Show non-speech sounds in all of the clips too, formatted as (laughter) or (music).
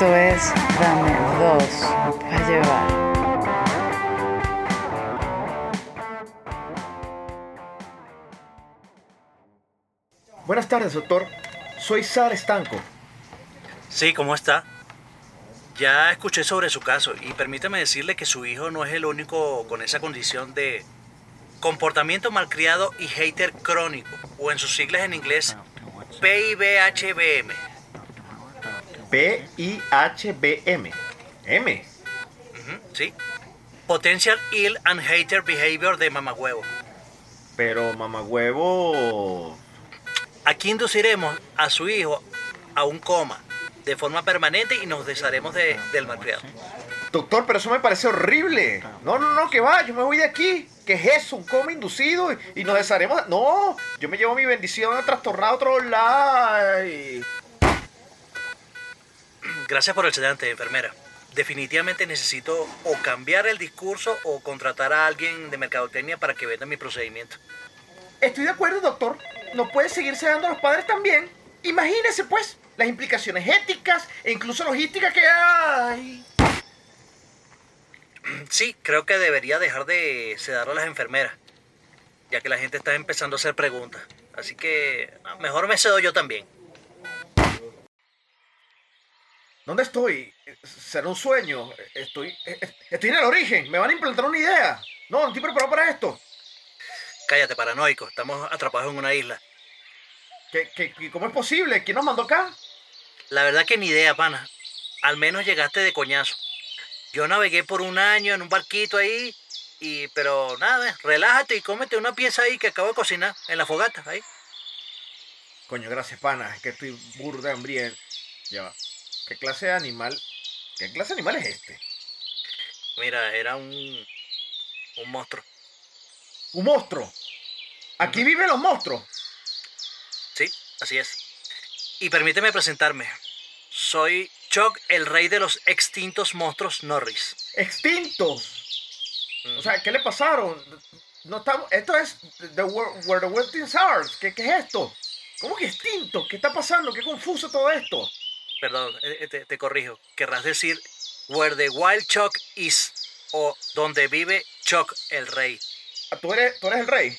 Esto es Dame dos para llevar. Buenas tardes, doctor. Soy Sar Estanco. Sí, ¿cómo está? Ya escuché sobre su caso y permítame decirle que su hijo no es el único con esa condición de comportamiento malcriado y hater crónico, o en sus siglas en inglés, PIBHBM. P-I-H-B-M. M. Ujú, ¿Sí? Potential Ill and Hater Behavior de mamagüevo. Pero mamagüevo. Aquí induciremos a su hijo a un coma de forma permanente y nos desharemos de- del malcriado. Doctor, pero eso me parece horrible. No, no, no, que va, yo me voy de aquí. ¿Qué es eso? ¿Un coma inducido? Y, y nos desharemos. No, yo me llevo mi bendición a trastornar a otro lado. Gracias por el sedante, enfermera. Definitivamente necesito o cambiar el discurso o contratar a alguien de mercadotecnia para que venda mi procedimiento. Estoy de acuerdo, doctor. No puede seguir sedando a los padres también. Imagínese, pues, las implicaciones éticas e incluso logísticas que hay. (clears throat) Sí, creo que debería dejar de sedar a las enfermeras, ya que la gente está empezando a hacer preguntas. Así que ah, mejor me cedo yo también. ¿Dónde estoy? ¿Será un sueño? Estoy, estoy en el origen. Me van a implantar una idea. No, no estoy preparado para esto. Cállate, paranoico. Estamos atrapados en una isla. ¿Qué, qué, qué- cómo es posible? ¿Quién nos mandó acá? La verdad que ni idea, pana. Al menos llegaste de coñazo. Yo navegué por un año en un barquito ahí, y pero nada, relájate y cómete una pieza ahí que acabo de cocinar en la fogata, ahí. Coño, gracias, pana. Es que estoy burda hambriento. Ya va. ¿Qué clase de animal? ¿Qué clase de animal es este? Mira, era un, un monstruo. Un monstruo. Aquí viven los monstruos. Sí, así es. Y permíteme presentarme. Soy Chuck, el rey de los extintos monstruos Norris. Extintos. Mm. O sea, ¿qué le pasaron? No estamos. Esto es the Wor- Where the Wild Things Are. ¿Qué, ¿Qué es esto? ¿Cómo que extintos? ¿Qué está pasando? ¿Qué confuso todo esto? Perdón, eh, eh, te, te corrijo. Querrás decir Where the Wild Chuck is o donde vive Chuck, el rey. Ah, ¿Tú eres, tú eres el rey?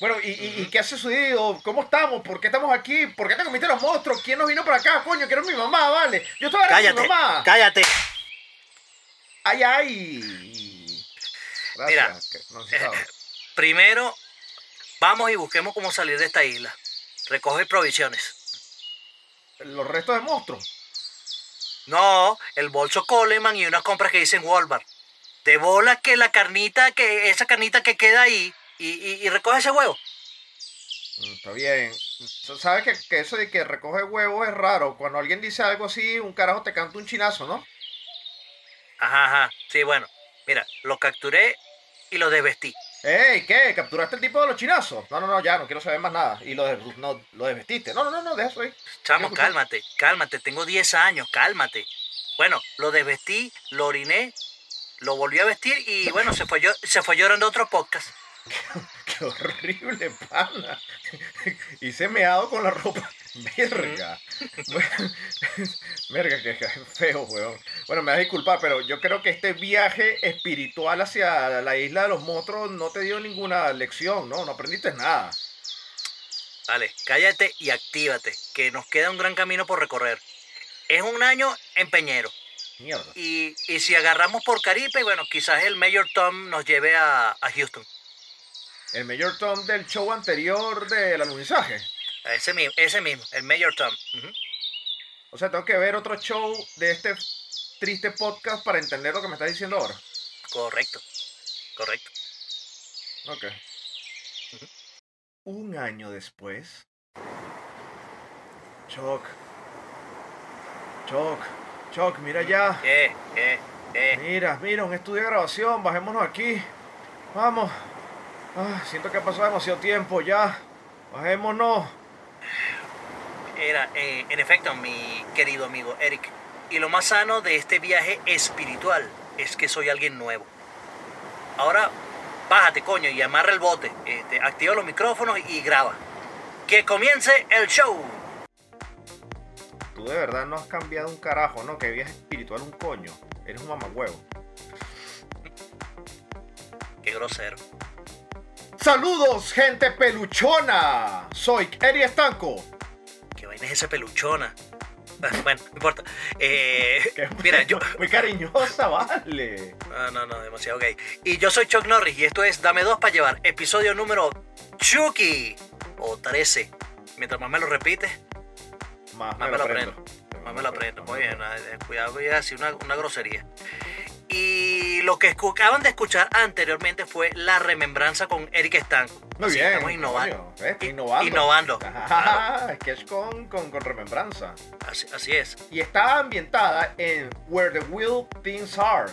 Bueno, ¿y, y- y qué ha sucedido? ¿Cómo estamos? ¿Por qué estamos aquí? ¿Por qué te comiste los monstruos? ¿Quién nos vino para acá? Coño, que era mi mamá, vale. Yo estaba con mi Cállate, mamá. cállate. Ay, ay. Gracias, Mira, no necesitaba. Primero, vamos y busquemos cómo salir de esta isla. Recoge provisiones. Los restos de monstruos. No, el bolso Coleman y unas compras que dicen Walmart. De bola que la carnita, que esa carnita que queda ahí, y, y- y recoge ese huevo. Mm, Está bien. Sabes que, que eso de que recoge huevos es raro. Cuando alguien dice algo así, un carajo te canta un chinazo, ¿no? Ajá, ajá. Sí, bueno. Mira, lo capturé y lo desvestí. ¡Ey! ¿Qué? ¿Capturaste el tipo de los chinazos? No, no, no, ya, no quiero saber más nada. Y lo, de- no, lo desvestiste. No, no, no, no, deja eso ahí. Chamo, cálmate, cálmate. Tengo 10 años, cálmate. Bueno, lo desvestí, lo oriné, lo volví a vestir y bueno, se fue, se fue llorando otro podcast. (laughs) ¡Qué horrible, pana! (laughs) Hice meado con la ropa. (laughs) Verga. (laughs) Verga, que que feo, weón. Bueno, me vas a disculpar, pero yo creo que este viaje espiritual hacia la isla de los monstruos no te dio ninguna lección, ¿no? No aprendiste nada. Vale, cállate y actívate, que nos queda un gran camino por recorrer. Es un año en Peñero. Mierda. Y, y si agarramos por Caripe, bueno, quizás el Mayor Tom nos lleve a, a Houston. El mayor Tom del show anterior del alunizaje. Ese mismo, ese mismo, el Mayor Tom. O sea, tengo que ver otro show de este triste podcast para entender lo que me estás diciendo ahora. Correcto, correcto. Ok. Un año después. Choc. Choc. Choc, mira ya. Eh, eh, eh. Mira, mira, un estudio de grabación. Bajémonos aquí. Vamos. Ah, siento que ha pasado demasiado tiempo ya. Bajémonos. Era, eh, en efecto, mi querido amigo Eric. Y lo más sano de este viaje espiritual es que soy alguien nuevo. Ahora, bájate, coño, y amarra el bote. Este, activa los micrófonos y graba. Que comience el show. tú de verdad no has cambiado un carajo, ¿no? Que viaje espiritual un coño. Eres un mamagüevo. Qué grosero. Saludos, gente peluchona. Soy Eri Estanco. ¿Qué vaina es esa peluchona? Bueno, no importa. Eh, (laughs) mira, yo... Muy cariñosa, vale. Ah, no, no, demasiado gay. Y yo soy Chuck Norris y esto es Dame Dos para Llevar, episodio número Chucky. O 13. Mientras más me lo repites, Más, más me lo aprendo. Más me lo aprendo. Muy bien, cuidado, voy a decir una, una grosería. Y lo que acaban de escuchar anteriormente fue la remembranza con Eric Stanco. Muy Así, bien. Estamos innovando. coño, ¿ves? Está innovando. Innovando. Es que es con, con, con remembranza. Así, así es. Y está ambientada en Where the Wild Things Are.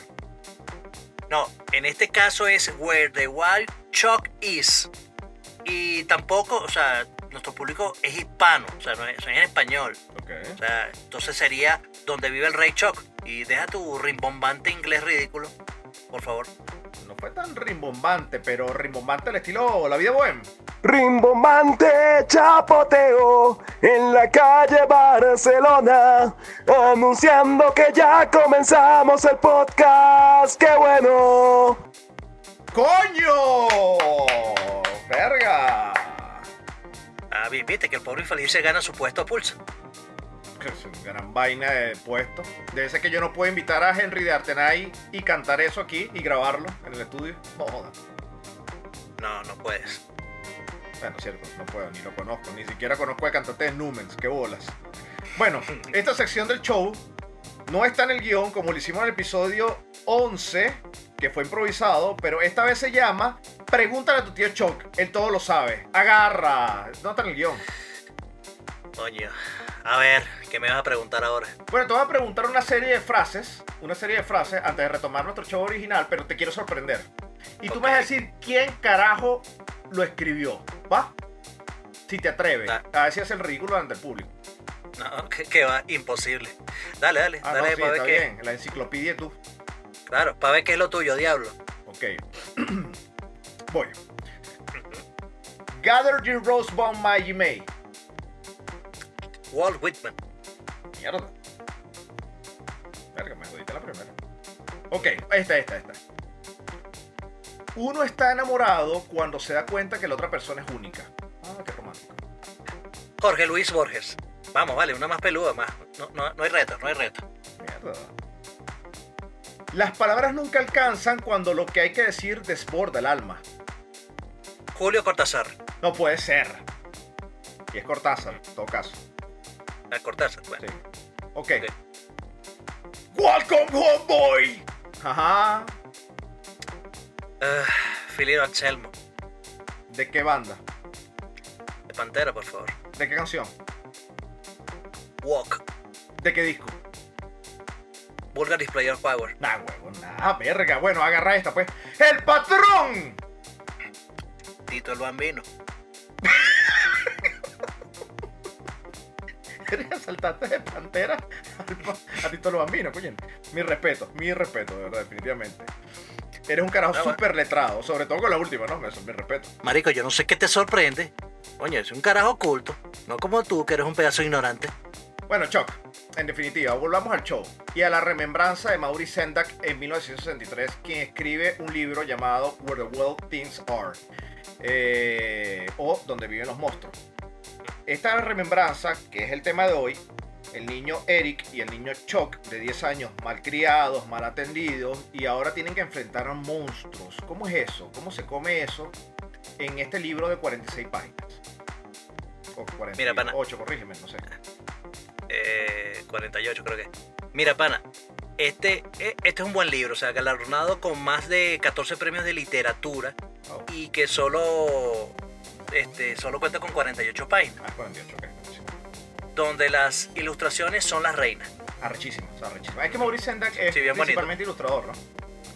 No, en este caso es Where the Wild Chuck Is. Y tampoco, o sea, nuestro público es hispano, o sea, no es, es en español. Ok. O sea, entonces sería donde vive el rey Chuck. Y deja tu rimbombante inglés ridículo, por favor. No fue tan rimbombante, pero rimbombante al estilo La Vida Bohem. Rimbombante chapoteo en la calle Barcelona, anunciando que ya comenzamos el podcast. ¡Qué bueno! ¡Coño! ¡Verga! Ah, vi- viste que el pobre infeliz se gana su puesto a pulso. Que es una gran vaina de puesto. Debe ser que yo no puedo invitar a Henry de Artenay y cantar eso aquí y grabarlo en el estudio. No joda. No, no puedes. Bueno, cierto, no puedo, ni lo conozco. Ni siquiera conozco al cantante de Numens. ¡Qué bolas! Bueno, (laughs) esta sección del show no está en el guion como lo hicimos en el episodio 11, que fue improvisado, pero esta vez se llama Pregúntale a tu tío Choc, él todo lo sabe. Agarra. No está en el guion. Coño. A ver, ¿qué me vas a preguntar ahora? Bueno, te voy a preguntar una serie de frases, una serie de frases antes de retomar nuestro show original, pero te quiero sorprender. Y tú me vas a decir quién carajo lo escribió, ¿va? Si te atreves. Da- A ver si hace el ridículo ante el público. No, (laughs) que, que va, imposible. Dale, dale, Ah, dale, no, sí, para ver está qué. bien. La enciclopedia tú. Claro, para ver qué es lo tuyo, diablo. Ok. (clears throat) Voy. Gather your rose my May. Walt Whitman. Mierda. Verga, me jodiste la primera. Ok, esta, esta, esta. Uno está enamorado cuando se da cuenta que la otra persona es única. Ah, qué romántico. Jorge Luis Borges. Vamos, vale, una más peluda, más. No, no, no hay reto, no hay reto. Mierda. Las palabras nunca alcanzan cuando lo que hay que decir desborda el alma. Julio Cortázar. No puede ser. Y es Cortázar, en todo caso. A Cortázar, bueno. Sí. Ok. Welcome home, boy. Ajá. Ah, Filiro Anselmo. ¿De qué banda? De Pantera, por favor. ¿De qué canción? Walk. ¿De qué disco? Vulgar Display of Power. Nah, huevo, nah, verga. Bueno, agarra esta, pues. ¡El patrón! Tito el Bambino. (laughs) Eres (laughs) saltante de pantera (laughs) a Tito lo Bambino, coño. Mi respeto, mi respeto, de verdad, definitivamente. Eres un carajo súper letrado, sobre todo con la última, ¿no? Eso es mi respeto. Marico, yo no sé qué te sorprende. Coño, es un carajo oculto. No como tú, que eres un pedazo ignorante. Bueno, Chuck, en definitiva, volvamos al show y a la remembranza de Maurice Sendak en 1963, quien escribe un libro llamado Where the Wild Things Are, eh, o Donde viven los monstruos. Esta remembranza, que es el tema de hoy, el niño Eric y el niño Chuck, de 10 años, mal criados, mal atendidos, y ahora tienen que enfrentar a monstruos. ¿Cómo es eso? ¿Cómo se come eso en este libro de 46 páginas? O 48, Mira, pana. corrígeme, no sé. Eh, 48 creo que. Mira, pana. Este, eh, este es un buen libro, o sea, galardonado con más de 14 premios de literatura Oh. y que solo, este, solo cuenta con 48 páginas, Ah, 48, ok. donde las ilustraciones son las reinas. Sea, arrechísimo. Es que Maurice Sendak es Sí, bien bonito. principalmente ilustrador, ¿no?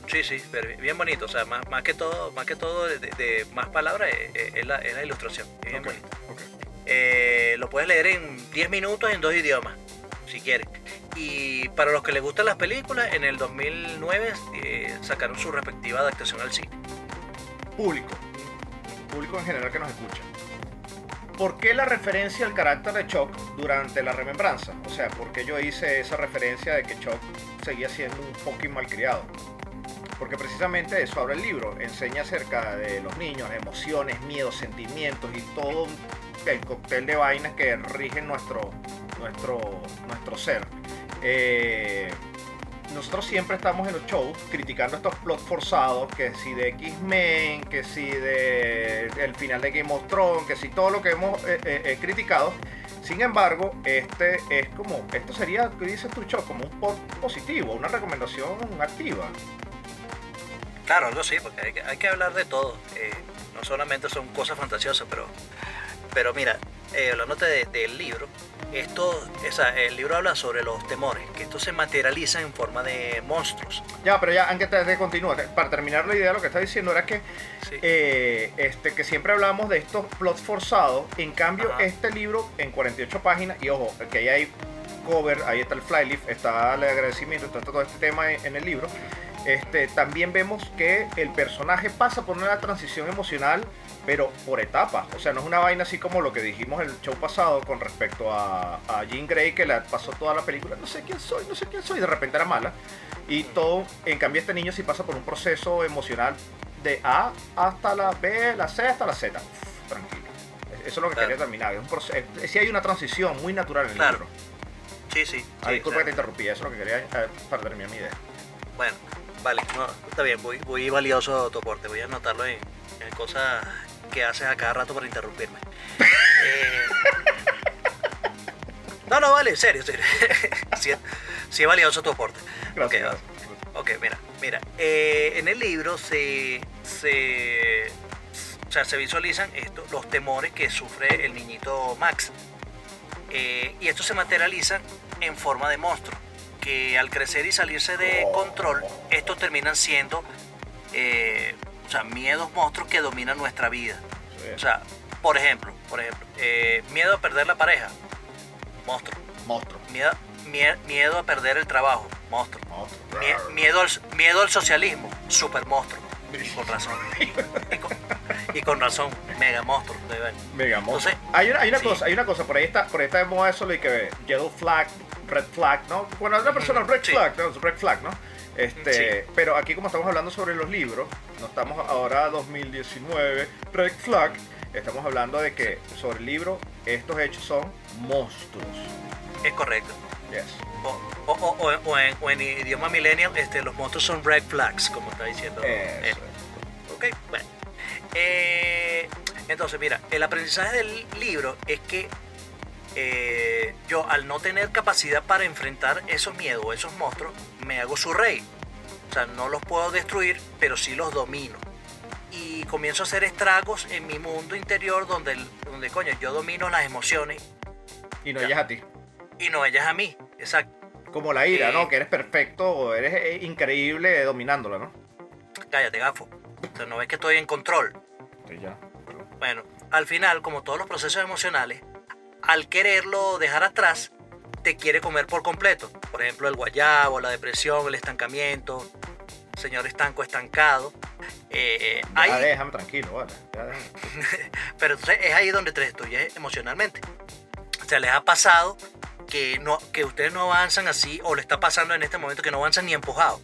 Sí, sí, pero bien bonito, o sea, más, más que todo, más que todo de, de más palabras eh, eh, es, la, es la ilustración, es bien bonito. Eh, lo puedes leer en 10 minutos en dos idiomas, si quieres. Y para los que les gustan las películas, en el 2009 eh, sacaron su respectiva adaptación al cine. Público. Público en general que nos escucha. ¿por qué la referencia al carácter de Chuck durante la remembranza? O sea, ¿por qué yo hice esa referencia de que Chuck seguía siendo un fucking malcriado? Porque precisamente eso habla el libro, enseña acerca de los niños, emociones, miedos, sentimientos y todo el cóctel de vainas que rigen nuestro, nuestro, nuestro ser. Eh, nosotros siempre estamos en los shows criticando estos plots forzados, que si de X-Men, que si de el final de Game of Thrones, que si todo lo que hemos eh, eh, eh, criticado. Sin embargo, este es como, esto sería, ¿qué dices tu show? Como un post positivo, una recomendación activa. Claro, algo sí, porque hay que, hablar de todo. No solamente son cosas fantasiosas, pero, pero mira, hablándote de- del libro, esto, o sea, el libro habla sobre los temores, que esto se materializa en forma de monstruos. Ya, pero ya, antes de continuar, para terminar la idea, lo que está diciendo era que, Sí. eh, este, que siempre hablamos de estos plots forzados. En cambio, Ajá. este libro en 48 páginas, y ojo, que ahí hay cover, ahí está el flyleaf, está el agradecimiento, está todo este tema en, en el libro. Este, también vemos que el personaje pasa por una transición emocional, pero por etapas. O sea, no es una vaina así como lo que dijimos el show pasado con respecto a, a Jean Grey, que la pasó toda la película, no sé quién soy, no sé quién soy, de repente era mala. Y todo, en cambio, este niño sí pasa por un proceso emocional de A hasta la B, la C hasta la Z. Uf, tranquilo. Eso es lo que Claro. quería terminar. Es un proceso, sí hay una transición muy natural en el Claro. libro. Sí, sí. Ah, sí, disculpa que te interrumpí, eso es lo que quería eh, para terminar mi idea. Bueno, vale, no, está bien, muy, muy valioso tu aporte. Voy a anotarlo en, en cosas que haces a cada rato para interrumpirme. (laughs) Eh, no, no, vale, en serio, serio. (laughs) sí, es- sí es valioso tu aporte. Gracias. Ok, gracias. Ok, mira, mira. eh, en el libro se, se, o sea, se visualizan esto, los temores que sufre el niñito Max. Eh, y estos se materializan en forma de monstruo, que al crecer y salirse de control, estos terminan siendo eh, o sea, miedos monstruos que dominan nuestra vida. Sí. O sea, por ejemplo, por ejemplo, eh, miedo a perder la pareja, monstruo. Monstruo. Miedo, mie- miedo a perder el trabajo, monstruo. Monstruo. Mie- miedo, al, miedo al socialismo, super monstruo. Con razón. Y con, y con razón, mega monstruo. Mega monstruo. Entonces, hay una, hay una sí. cosa, hay una cosa, por ahí está, por ahí está de moda eso de que yellow flag, red flag, ¿no? Bueno, una persona red sí. flag, ¿no? Red flag, ¿no? Este, Sí. pero aquí como estamos hablando sobre los libros, no estamos ahora 2019, red flag, estamos hablando de que sobre el libro estos hechos son monstruos. Es correcto. Yes. O, o- o- o- o en, idioma millennial, este, los monstruos son red flags, como está diciendo. Eso. Ok, bueno. Eh, entonces, mira, el aprendizaje del libro es que eh, yo, al no tener capacidad para enfrentar esos miedos, esos monstruos, me hago su rey. O sea, no los puedo destruir, pero sí los domino. Y comienzo a hacer estragos en mi mundo interior donde, donde coño, yo domino las emociones Y no Ya. ellas a ti. y no ellas a mí. Exacto. Como la ira, Eh. ¿no? Que eres perfecto o eres eh, increíble dominándola, ¿no? Cállate, gafo. O sea, no ves que estoy en control. Sí, ya. Bueno, al final, como todos los procesos emocionales, al quererlo dejar atrás, te quiere comer por completo. Por ejemplo, el guayabo, la depresión, el estancamiento, señor estanco estancado. Eh, eh, Ya ahí- déjame tranquilo, vale. Ya déjame. (laughs) pero entonces es ahí donde te destruyes emocionalmente. O sea, les ha pasado que, no, que ustedes no avanzan así, o le está pasando en este momento que no avanzan ni empujados.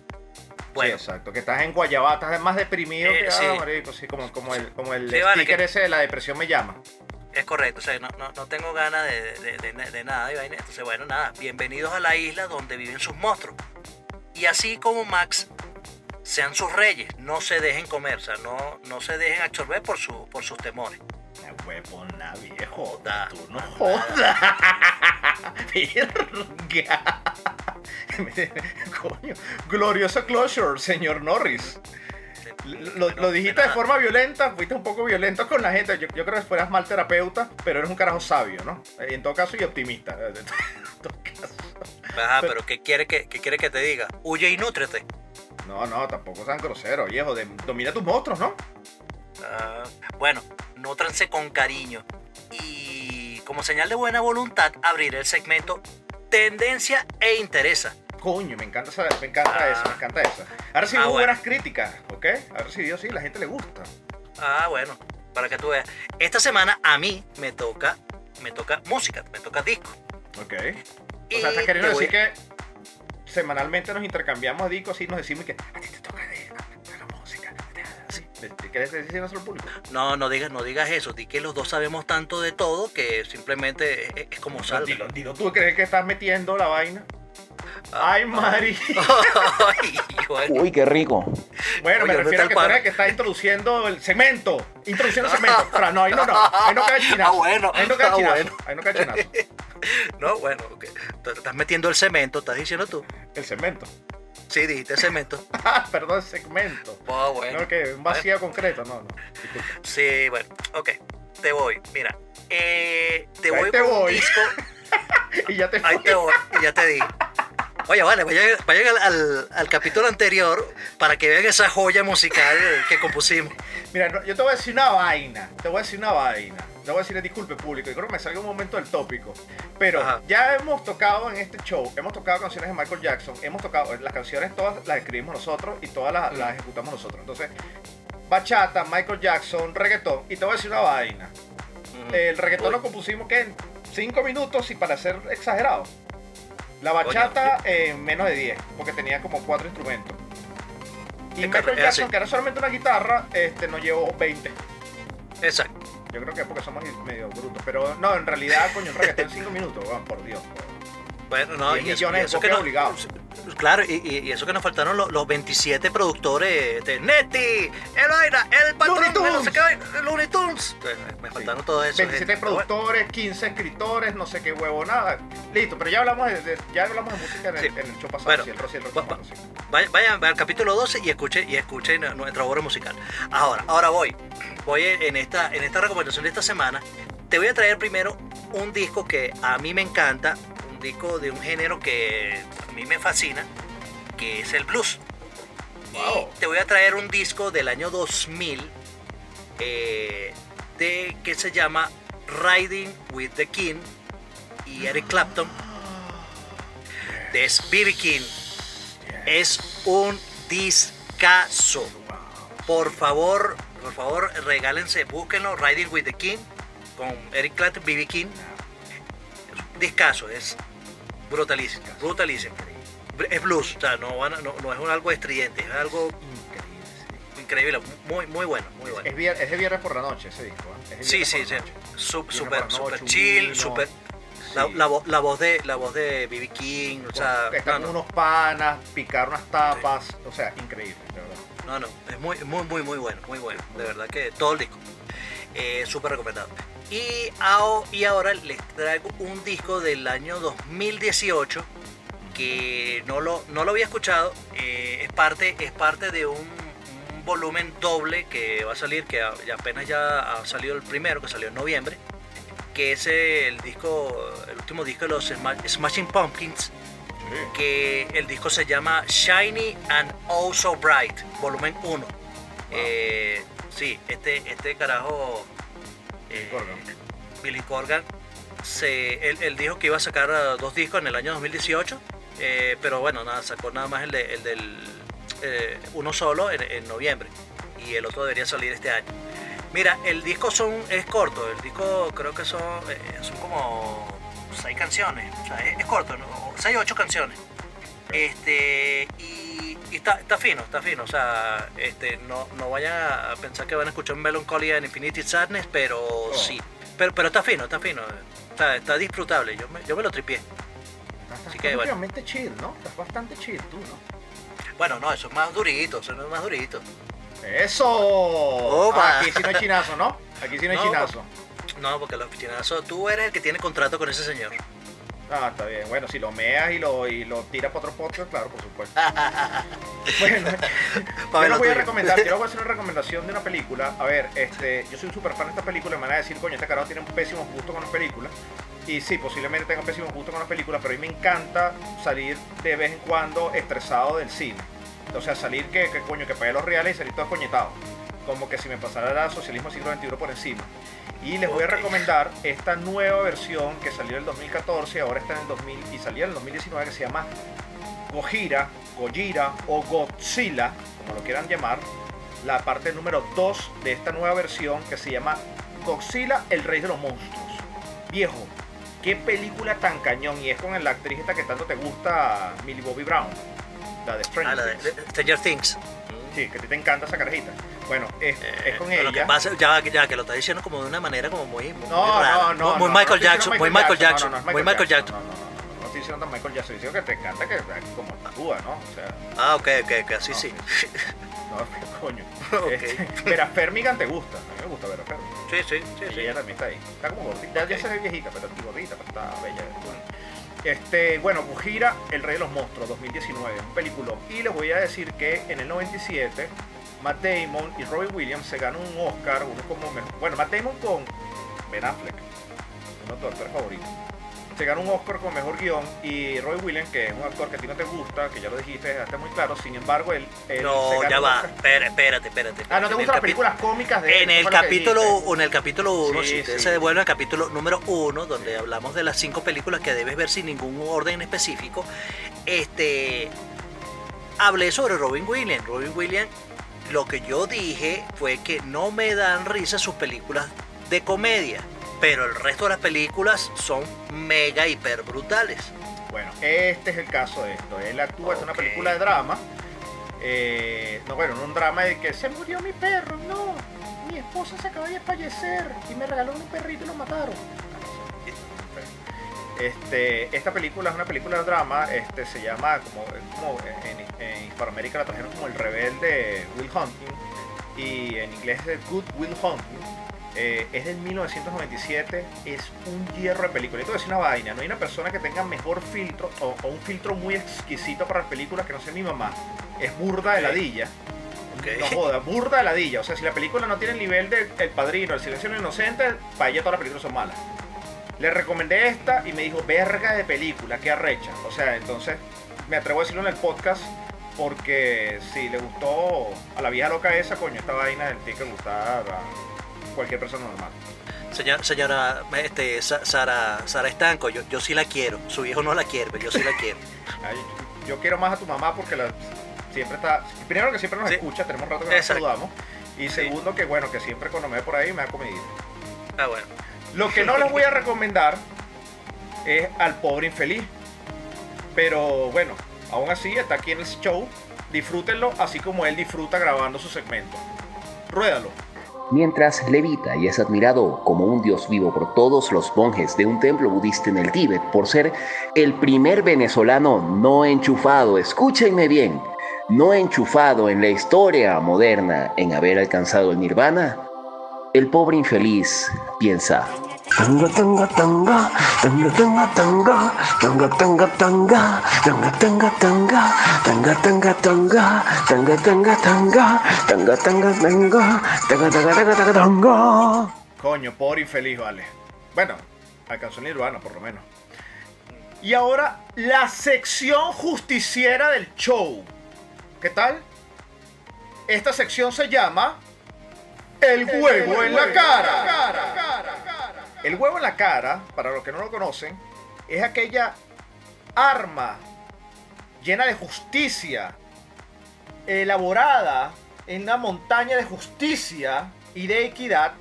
Bueno, Sí, exacto. Que estás en Guayabá, estás más deprimido Eh, que sí. ah, marico, sí, como, como el, como el Sí, vale, sticker que- ese de la depresión me llama. Es correcto, o sea, no, no- no tengo ganas de, de- de- de nada. y vaina. Entonces, bueno, nada, bienvenidos a la isla donde viven sus monstruos. Y así como Max, sean sus reyes, no se dejen comer, o sea, no, no se dejen absorber por, su, por sus temores. La huevona, viejo. Tú no mamá. jodas. (laughs) Verga. (laughs) Coño. Glorioso closure, señor Norris. Lo, lo dijiste de forma violenta, fuiste un poco violento con la gente. Yo, yo creo que fueras mal terapeuta, pero eres un carajo sabio, ¿no? En todo caso, y optimista. (laughs) En todo caso. Ajá, Pero- pero ¿qué quiere que, qué quiere que te diga? Huye y nútrete. No, no, tampoco sean groseros, viejo. de- domina tus monstruos, ¿no? Ah, bueno, nútranse con cariño. Y como señal de buena voluntad, abriré el segmento Tendencia e Interesa. Coño, me encanta, esa- me encanta Ah. eso, me encanta eso. Ha recibido Ah, bueno. buenas críticas, ¿ok? Ha recibido, sí, la gente le gusta. Ah, bueno. para que tú veas. Esta semana a mí me toca, me toca música, me toca disco. Ok. Y O sea, estás queriendo decir que semanalmente nos intercambiamos discos y nos decimos que a ti te toca la música. Sí. ¿Qué quieres decir al público? No, no digas, no digas eso, di que los dos sabemos tanto de todo que simplemente es, es como. Dilo, dilo. ¿Tú crees que estás metiendo la vaina? Ay, Mari. (laughs) Ay, bueno. Uy, qué rico. Bueno, me Oye, ¿dónde refiero a que tú eres el que está introduciendo el cemento. Introduciendo cemento. Pero no, ahí no, no. Ahí no cae chinazo. Ah, bueno. Ahí no cae Ah, chinazo. bueno. Ahí no cae chinazo. (laughs) No, bueno, ok. Te estás metiendo el cemento, estás diciendo tú. El cemento. Sí, dijiste cemento. (laughs) Ah, perdón, segmento. Ah, bueno. No, que un vacío concreto. No, no. Disculpa. Sí, bueno, ok. Te voy, mira. Eh, te Ahí voy te con un voy. disco. Y ya te Ahí fui. te voy, y ya te di. Oye, vale, vayan, vayan al, al- al capítulo anterior para que vean esa joya musical que compusimos. Mira, yo te voy a decir una vaina. Te voy a decir una vaina. Te voy a decir disculpe público. Y creo que me salga un momento del tópico. Pero Ajá. ya hemos tocado en este show, hemos tocado canciones de Michael Jackson. Hemos tocado, las canciones todas las escribimos nosotros y todas las, las ejecutamos nosotros. Entonces, bachata, Michael Jackson, reggaetón. Y te voy a decir una vaina. El reggaetón Uy. lo compusimos que en 5 minutos y para ser exagerado. La bachata en menos de 10, porque tenía como 4 instrumentos. Y Michael Jackson, así. que era solamente una guitarra, este, nos llevó 20. Exacto. Yo creo que es porque somos medio brutos. Pero no, en realidad, coño, un reggaetón en 5 minutos, por Dios. Bueno, no, 10 y eso, millones y de que no- obligados. Claro, y, eso que nos faltaron los, los 27 productores de Neti, el Aira, el patrón, Looney no sé qué, Looney Tunes. Eh, Me faltaron todos esos. 27 gente. Pero bueno, productores, 15 escritores, no sé qué huevo, nada. Listo, pero ya hablamos de, de- ya hablamos de música en el, Sí. en el show pasado. Bueno, sí, el el va-. Vayan, vayan al capítulo 12 y escuchen, y escuchen nuestra obra musical. Ahora, ahora voy. Voy en esta, en esta recomendación de esta semana. Te voy a traer primero un disco que a mí me encanta, de un género que a mí me fascina, que es el blues. Wow. Y te voy a traer un disco del año 2000 eh, de, que se llama Riding with the King y Eric Clapton. De B.B. King. Es un discazo. Por favor, por favor, regálense, búsquenlo, Riding with the King, con Eric Clapton, B.B. King. Es un discazo, es brutalísimo, brutalísimo. Es blues, o sea, no, van a- no, no es un algo estridente, es algo increíble, muy, muy bueno, muy bueno. Es, vier- es de viernes por la noche ese disco. ¿eh? Es Sí, viernes sí, sí. Super, super chill, vino. super. La, Sí. la vo- la voz de la voz de B.B. King, o sea, no, no, unos panas, picar unas tapas, o sea, increíble, de verdad. no, no, es muy, muy, muy, muy bueno, muy bueno, de verdad que todo el disco, eh, súper recomendado. Y, y ahora les traigo un disco del año 2018 que no lo, no lo había escuchado, eh, es, parte, es parte de un, un volumen doble que va a salir, que apenas ya ha salido el primero, que salió en noviembre, que es el disco, el último disco de los Sma- Smashing Pumpkins, que el disco se llama Shiny and Oh So Bright, volumen 1. Eh, sí, este, este carajo, eh, Corgan. Billy Corgan, se, él, él dijo que iba a sacar eh, dos discos en el año 2018, eh, pero bueno, nada, sacó nada más el, de- el del eh, uno solo en, en noviembre y el otro debería salir este año. Mira, el disco son, es corto, el disco creo que son, eh, son como seis canciones, o sea, es, es corto, ¿no? seis ocho canciones. Este, y, y está, está fino, está fino, o sea, este, no, no vayan a pensar que van a escuchar Melancholia en Infinity Sadness, pero Oh. sí, pero, pero está fino, está fino, está, está disfrutable, yo me, yo me lo tripié. Estás, Así que, bueno. chill, ¿no? Estás bastante chill tú, ¿no? Bueno, no, eso es más durito, eso no es más durito. ¡Eso! Opa. Aquí sí no hay chinazo, ¿no? Aquí sí no hay (laughs) No, chinazo. No, porque los chinazos, tú eres el que tiene contrato con ese señor. Ah, está bien. Bueno, si lo meas y lo, y lo tiras para otro podcast, claro, por supuesto. (laughs) bueno, (laughs) yo les voy a recomendar, yo les voy a (laughs) hacer una recomendación de una película. A ver, este, yo soy un super fan de esta película, me van a decir, coño, este carajo tiene un pésimo gusto con las películas. Y sí, posiblemente tenga un pésimo gusto con las películas, pero a mí me encanta salir de vez en cuando estresado del cine. O sea, salir que, que coño, que pague los reales y salir todo coñetado. Como que si me pasara el socialismo siglo XXI por encima. Y les voy a recomendar esta nueva versión que salió en el 2014, ahora está en el 2000 y salía en el 2019 que se llama Gojira, Gojira o Godzilla, como lo quieran llamar, la parte número 2 de esta nueva versión que se llama Godzilla, el rey de los monstruos. Viejo, qué película tan cañón. Y es con la actriz esta que tanto te gusta, Millie Bobby Brown. La de Stranger Ah, la de, Things. Stranger Things. Sí, que a ti te encanta esa carajita. Bueno, es, es con Eh, Lo que ella. pasa, ya, ya que lo está diciendo como de una manera como muy, muy No, rara. no, no. Muy Michael Jackson, muy Michael Jackson, muy Michael Jackson. No, no, no, estoy diciendo tan Michael Jackson, diciendo que te encanta que como tatúa, ¿no? O sea, Ah, ok, ok, ok, así sí. no, (laughs) qué coño. (laughs) Ok. Este, Vera Fermigan te gusta, a mí me gusta Vera Fermigan. Sí, sí, sí, Y sí. ella también está ahí. Está como gordita. Ya, se ve viejita, pero está gordita, pero está bella. Bueno. Este, bueno, Gujira, El Rey de los Monstruos, 2019, un peliculón. Y les voy a decir que en el 97, Matt Damon y Robin Williams se ganan un Oscar, uno como mejor. Bueno, Matt Damon con Ben Affleck, uno de tus actores favoritos. Se gana un Oscar con mejor guion y Robin Williams, que es un actor que a ti no te gusta, que ya lo dijiste, está muy claro. Sin embargo, él, él No, se ya va. Espera, espérate, espérate. Ah, ¿no te gustan las películas cómicas de él? En Eso el capítulo, en el capítulo 1, Sí, si usted sí. se devuelve al capítulo número 1, donde hablamos de las cinco películas que debes ver sin ningún orden específico, este hablé sobre Robin Williams. Robin Williams, lo que yo dije fue que no me dan risa sus películas de comedia, pero el resto de las películas son mega hiper brutales. Bueno, este es el caso de esto. Él actúa, es una película de drama. Eh, no, bueno, no un drama de que se murió mi perro, no. Mi esposa se acaba de fallecer y me regaló un perrito y lo mataron. Este, esta película es una película de drama, este, se llama, como, como en, en Hispanoamérica la trajeron como El Rebelde Will Hunting y en inglés es Good Will Hunting. Eh, es del 1997, es un hierro de película. Y te voy a decir una vaina, no hay una persona que tenga mejor filtro o, o un filtro muy exquisito para las películas que no sea mi mamá. Es burda de ladilla. No joda, burda de ladilla. O sea, si la película no tiene el nivel de El Padrino, El Silencio Inocentes, para ella todas las películas son malas. Le recomendé esta y me dijo, verga de película, qué arrecha. O sea, entonces me atrevo a decirlo en el podcast porque si le gustó a la vieja loca esa, coño, esta vaina del tiene que gustar a cualquier persona normal. Señora, señora este, Sa- Sara, Sara Estanco, yo, yo sí la quiero. Su hijo no la quiere, pero yo sí la quiero. (laughs) Ay, yo quiero más a tu mamá porque la, siempre está. Primero que siempre nos Sí. escucha, tenemos rato que nos saludamos. Y segundo que bueno, que siempre cuando me ve por ahí me da comidita. Ah, bueno. Lo que no les voy a recomendar es al pobre infeliz. Pero bueno, aún así está aquí en el show. Disfrútenlo así como él disfruta grabando su segmento. Ruédalo. Mientras levita y es admirado como un dios vivo por todos los monjes de un templo budista en el Tíbet por ser el primer venezolano no enchufado, escúchenme bien, no enchufado en la historia moderna en haber alcanzado el nirvana, el pobre infeliz piensa, Tanga tanga tanga, tanga tanga tanga, tanga tanga tanga, tanga tanga tanga, tanga tanga tanga, tanga tanga tanga, tanga tanga tanga, tanga tanga tanga tanga tanga. Coño, pobre infeliz, vale. Bueno, alcanzó el nirvana por lo menos. Y ahora la sección justiciera del show. ¿Qué tal? Esta sección se llama El huevo en la cara. El huevo en la cara, para los que no lo conocen, es aquella arma llena de justicia, elaborada en una montaña de justicia y de equidad,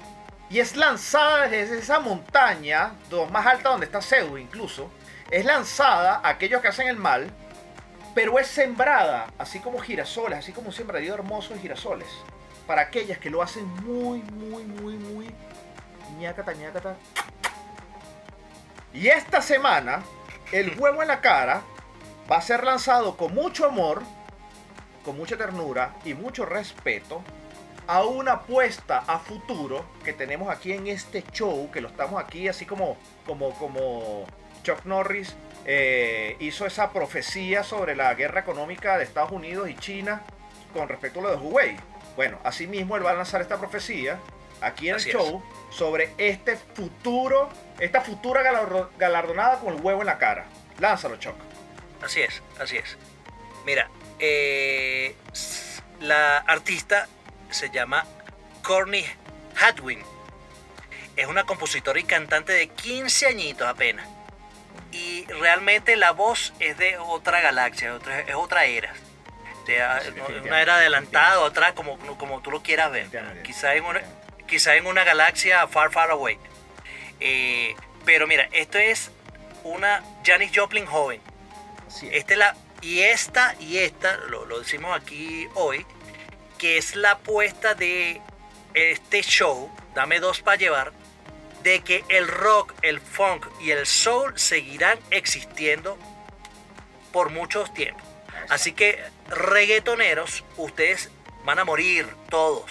y es lanzada desde esa montaña, más alta donde está Zeus incluso, es lanzada a aquellos que hacen el mal, pero es sembrada, así como girasoles, así como un sembradío hermoso de girasoles, para aquellas que lo hacen muy, muy, muy, muy ñacata, ñacata. Y esta semana, el huevo en la cara va a ser lanzado con mucho amor, con mucha ternura y mucho respeto a una apuesta a futuro que tenemos aquí en este show, que lo estamos aquí así como, como, como Chuck Norris eh, hizo esa profecía sobre la guerra económica de Estados Unidos y China con respecto a lo de Huawei. Bueno, asimismo él va a lanzar esta profecía aquí en Así el es. show sobre este futuro, esta futura galardo- galardonada con el huevo en la cara. Lánzalo, Chuck. Así es, así es. Mira, eh, la artista se llama Courtney Hadwin. Es una compositora y cantante de 15 añitos apenas. Y realmente la voz es de otra galaxia, es otra era. Una era adelantada o atrás, como, como tú lo quieras ver. Quizá en una, quizá en una galaxia far, far away. Eh, pero mira, esto es una Janis Joplin joven. La, y esta y esta, lo, lo decimos aquí hoy, que es la apuesta de este show, Dame dos para llevar, de que el rock, el funk y el soul seguirán existiendo por muchos tiempos. Así que reggaetoneros, ustedes van a morir todos.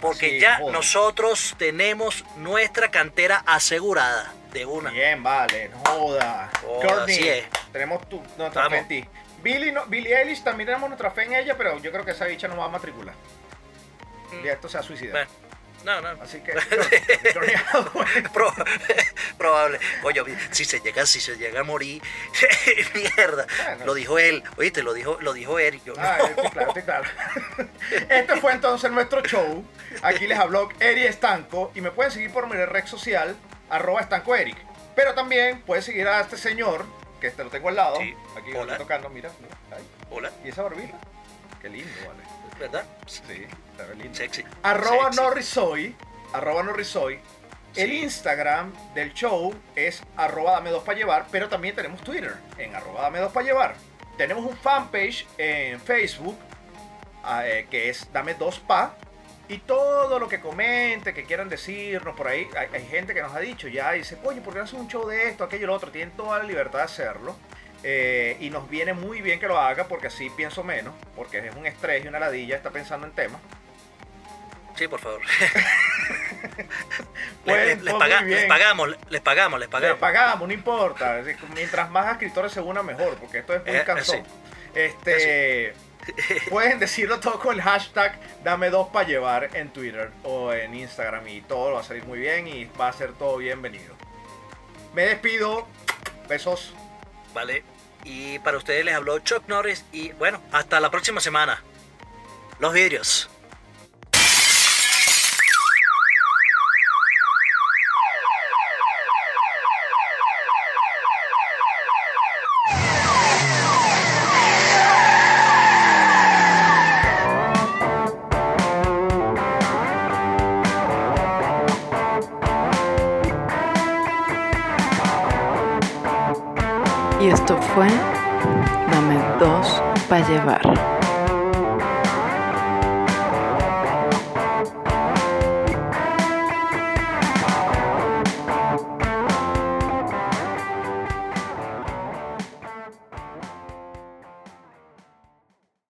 Porque Sí, ya joder. nosotros tenemos nuestra cantera asegurada de una. Bien, vale, no joda. Courtney, así es. tenemos tu, nuestra fe en ti. Billy, no, Billie Eilish también tenemos nuestra fe en ella, pero yo creo que esa bicha no va a matricular. Mm. Y esto se ha suicidado. Bueno, no, no. Así que, (laughs) Pro- probable. Oye, si se llega, si se llega a morir, (laughs) mierda. Bueno. Lo dijo él, oíste, lo dijo, lo dijo Eric. Yo, Ah, no. estoy claro, estoy claro. (laughs) Este fue entonces nuestro show. Aquí les habló Eri Estanco y me pueden seguir por mi red social, arroba estanco Eric. Pero también pueden seguir a este señor, que este lo tengo al lado. Sí. Aquí lo Hola. estoy tocando, mira. mira, ahí. Hola, ¿Y esa barbita? Qué lindo, vale. ¿verdad? Sí, está lindo. Sexy. Arroba Sexy. Norrisoy, arroba Norrisoy. El. Instagram del show es arroba dame dos para llevar, pero también tenemos Twitter en arroba dame dos para llevar. Tenemos un fanpage en Facebook ah, eh, que es dame dos pa. Y todo lo que comente, que quieran decirnos por ahí, hay, hay gente que nos ha dicho ya, dice, oye, ¿por qué no hacen un show de esto, aquello y lo otro? Tienen toda la libertad de hacerlo. Eh, y nos viene muy bien que lo haga porque así pienso menos, porque es un estrés y una ladilla, está pensando en temas. Sí, por favor. (laughs) Les, les todo paga- muy bien. les pagamos, les pagamos, les Le pagamos. pagamos, no importa. Mientras más escritores se una, mejor, porque esto es muy Eh, eh, cansón. sí. Este. (laughs) (laughs) Pueden decirlo todo con el hashtag dame dos para llevar en Twitter o en Instagram y todo va a salir muy bien y va a ser todo bienvenido. Me despido. Besos. Vale. Y para ustedes les habló Chuck Norris y bueno, hasta la próxima semana. Los vidrios.